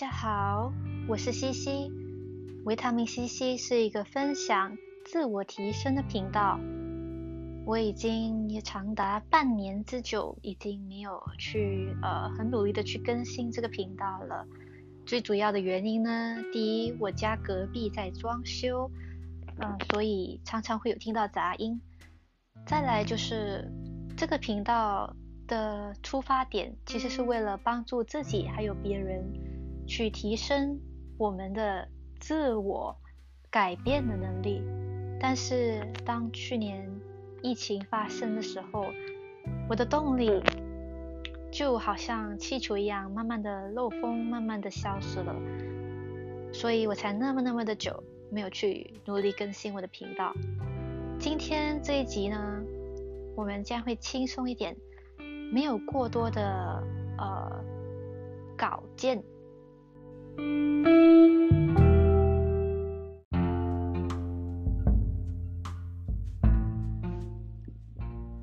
大家好，我是西西。维他命西西是一个分享自我提升的频道。我已经也长达半年之久，已经没有去呃很努力的去更新这个频道了。最主要的原因呢，第一，我家隔壁在装修，嗯，所以常常会有听到杂音。再来就是这个频道的出发点，其实是为了帮助自己还有别人。去提升我们的自我改变的能力，但是当去年疫情发生的时候，我的动力就好像气球一样，慢慢的漏风，慢慢的消失了，所以我才那么那么的久没有去努力更新我的频道。今天这一集呢，我们将会轻松一点，没有过多的呃稿件。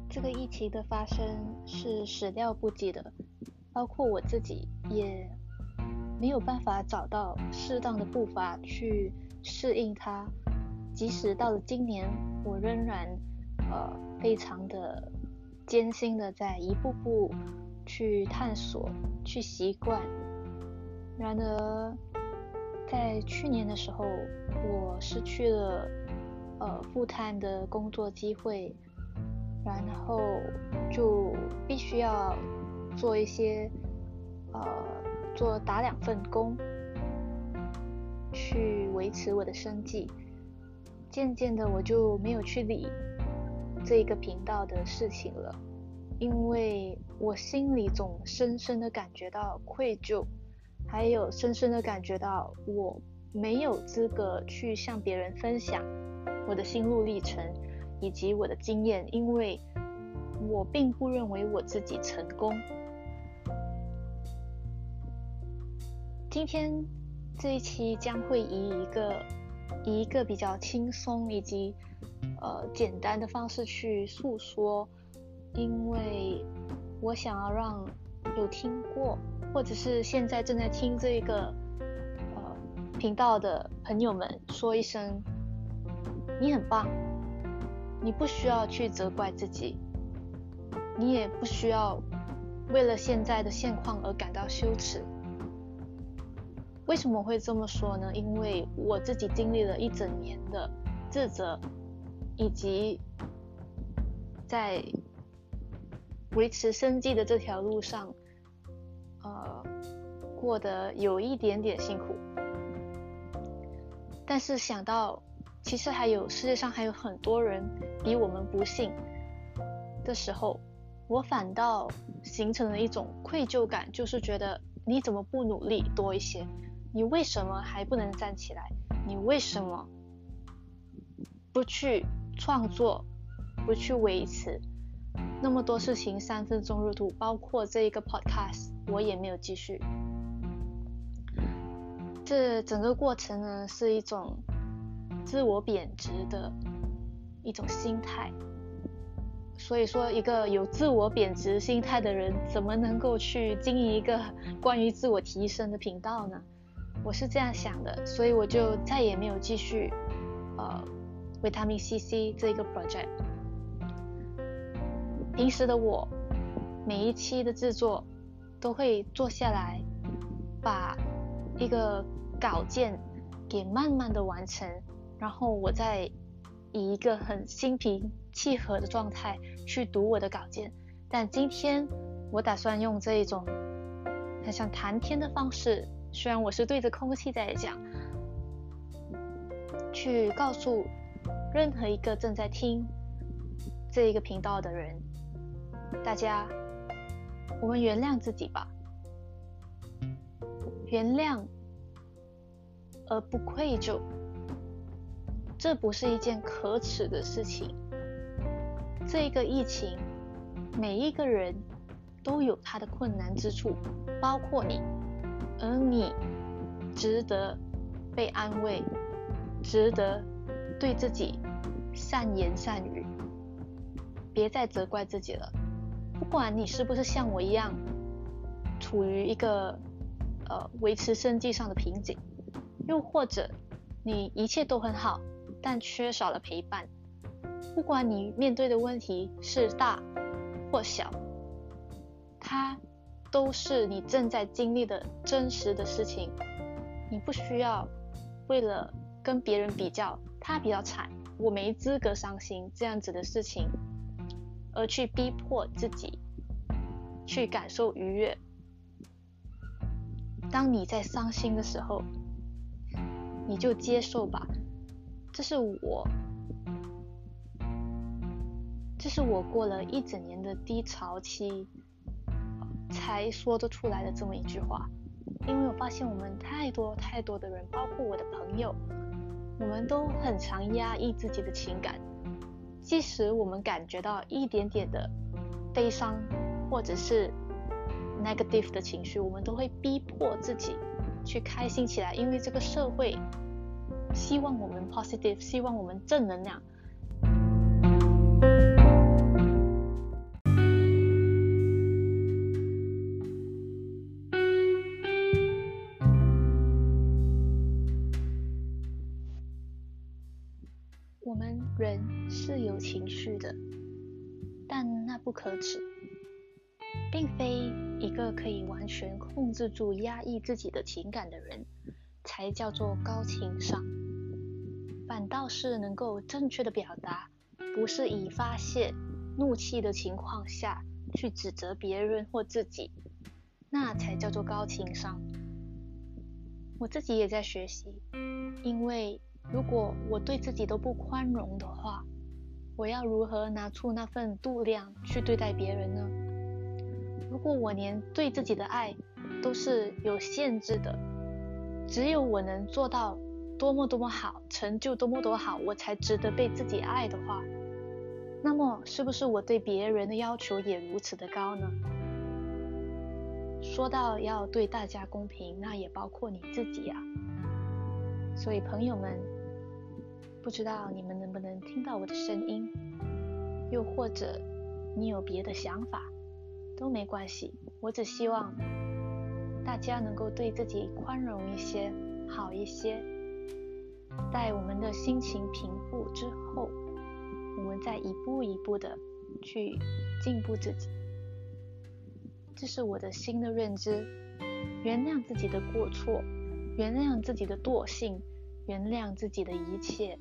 这个疫情的发生是始料不及的，包括我自己也没有办法找到适当的步伐去适应它。即使到了今年，我仍然呃非常的艰辛的在一步步去探索、去习惯。然而，在去年的时候，我失去了呃复探的工作机会，然后就必须要做一些呃做打两份工，去维持我的生计。渐渐的，我就没有去理这一个频道的事情了，因为我心里总深深的感觉到愧疚。还有深深的感觉到我没有资格去向别人分享我的心路历程以及我的经验，因为我并不认为我自己成功。今天这一期将会以一个以一个比较轻松以及呃简单的方式去诉说，因为我想要让有听过。或者是现在正在听这个呃频道的朋友们说一声，你很棒，你不需要去责怪自己，你也不需要为了现在的现况而感到羞耻。为什么会这么说呢？因为我自己经历了一整年的自责，以及在维持生计的这条路上。呃，过得有一点点辛苦，但是想到其实还有世界上还有很多人比我们不幸的时候，我反倒形成了一种愧疚感，就是觉得你怎么不努力多一些？你为什么还不能站起来？你为什么不去创作，不去维持？那么多事情三分钟热度，包括这一个 podcast，我也没有继续。这整个过程呢，是一种自我贬值的一种心态。所以说，一个有自我贬值心态的人，怎么能够去经营一个关于自我提升的频道呢？我是这样想的，所以我就再也没有继续呃维他命 C C 这个 project。平时的我，每一期的制作都会坐下来，把一个稿件给慢慢的完成，然后我再以一个很心平气和的状态去读我的稿件。但今天我打算用这一种很像谈天的方式，虽然我是对着空气在讲，去告诉任何一个正在听这一个频道的人。大家，我们原谅自己吧，原谅而不愧疚，这不是一件可耻的事情。这个疫情，每一个人都有他的困难之处，包括你，而你值得被安慰，值得对自己善言善语，别再责怪自己了。不管你是不是像我一样，处于一个呃维持生计上的瓶颈，又或者你一切都很好，但缺少了陪伴。不管你面对的问题是大或小，它都是你正在经历的真实的事情。你不需要为了跟别人比较，他比较惨，我没资格伤心这样子的事情，而去逼迫自己去感受愉悦。当你在伤心的时候，你就接受吧，这是我，这是我过了一整年的低潮期才说得出来的这么一句话。因为我发现我们太多太多的人，包括我的朋友，我们都很常压抑自己的情感，即使我们感觉到一点点的悲伤或者是 negative 的情绪，我们都会逼迫自己去开心起来，因为这个社会希望我们 positive，希望我们正能量。我们人是有情绪的，但那不可耻，并非一个可以完全控制住压抑自己的情感的人才叫做高情商，反倒是能够正确的表达，不是以发泄怒气的情况下去指责别人或自己，那才叫做高情商。我自己也在学习，因为。如果我对自己都不宽容的话，我要如何拿出那份度量去对待别人呢？如果我连对自己的爱都是有限制的，只有我能做到多么多么好，成就多么多好，我才值得被自己爱的话，那么是不是我对别人的要求也如此的高呢？说到要对大家公平，那也包括你自己啊。所以朋友们。不知道你们能不能听到我的声音，又或者你有别的想法，都没关系。我只希望大家能够对自己宽容一些，好一些。在我们的心情平复之后，我们再一步一步的去进步自己。这是我的新的认知：原谅自己的过错，原谅自己的惰性，原谅自己的一切。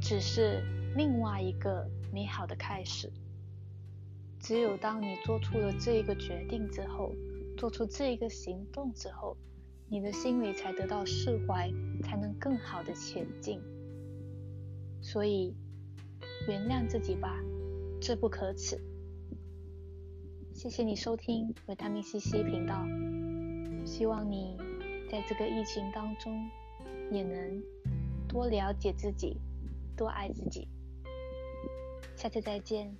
只是另外一个美好的开始。只有当你做出了这一个决定之后，做出这一个行动之后，你的心里才得到释怀，才能更好的前进。所以，原谅自己吧，这不可耻。谢谢你收听维他命 C C 频道，希望你在这个疫情当中也能多了解自己。多爱自己，下次再见。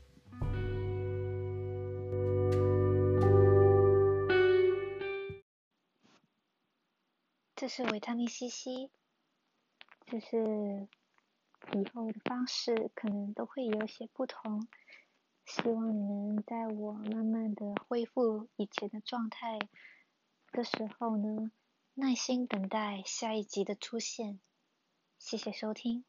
这是维他命 C C，只是以后的方式可能都会有些不同。希望你能在我慢慢的恢复以前的状态的时候呢，耐心等待下一集的出现。谢谢收听。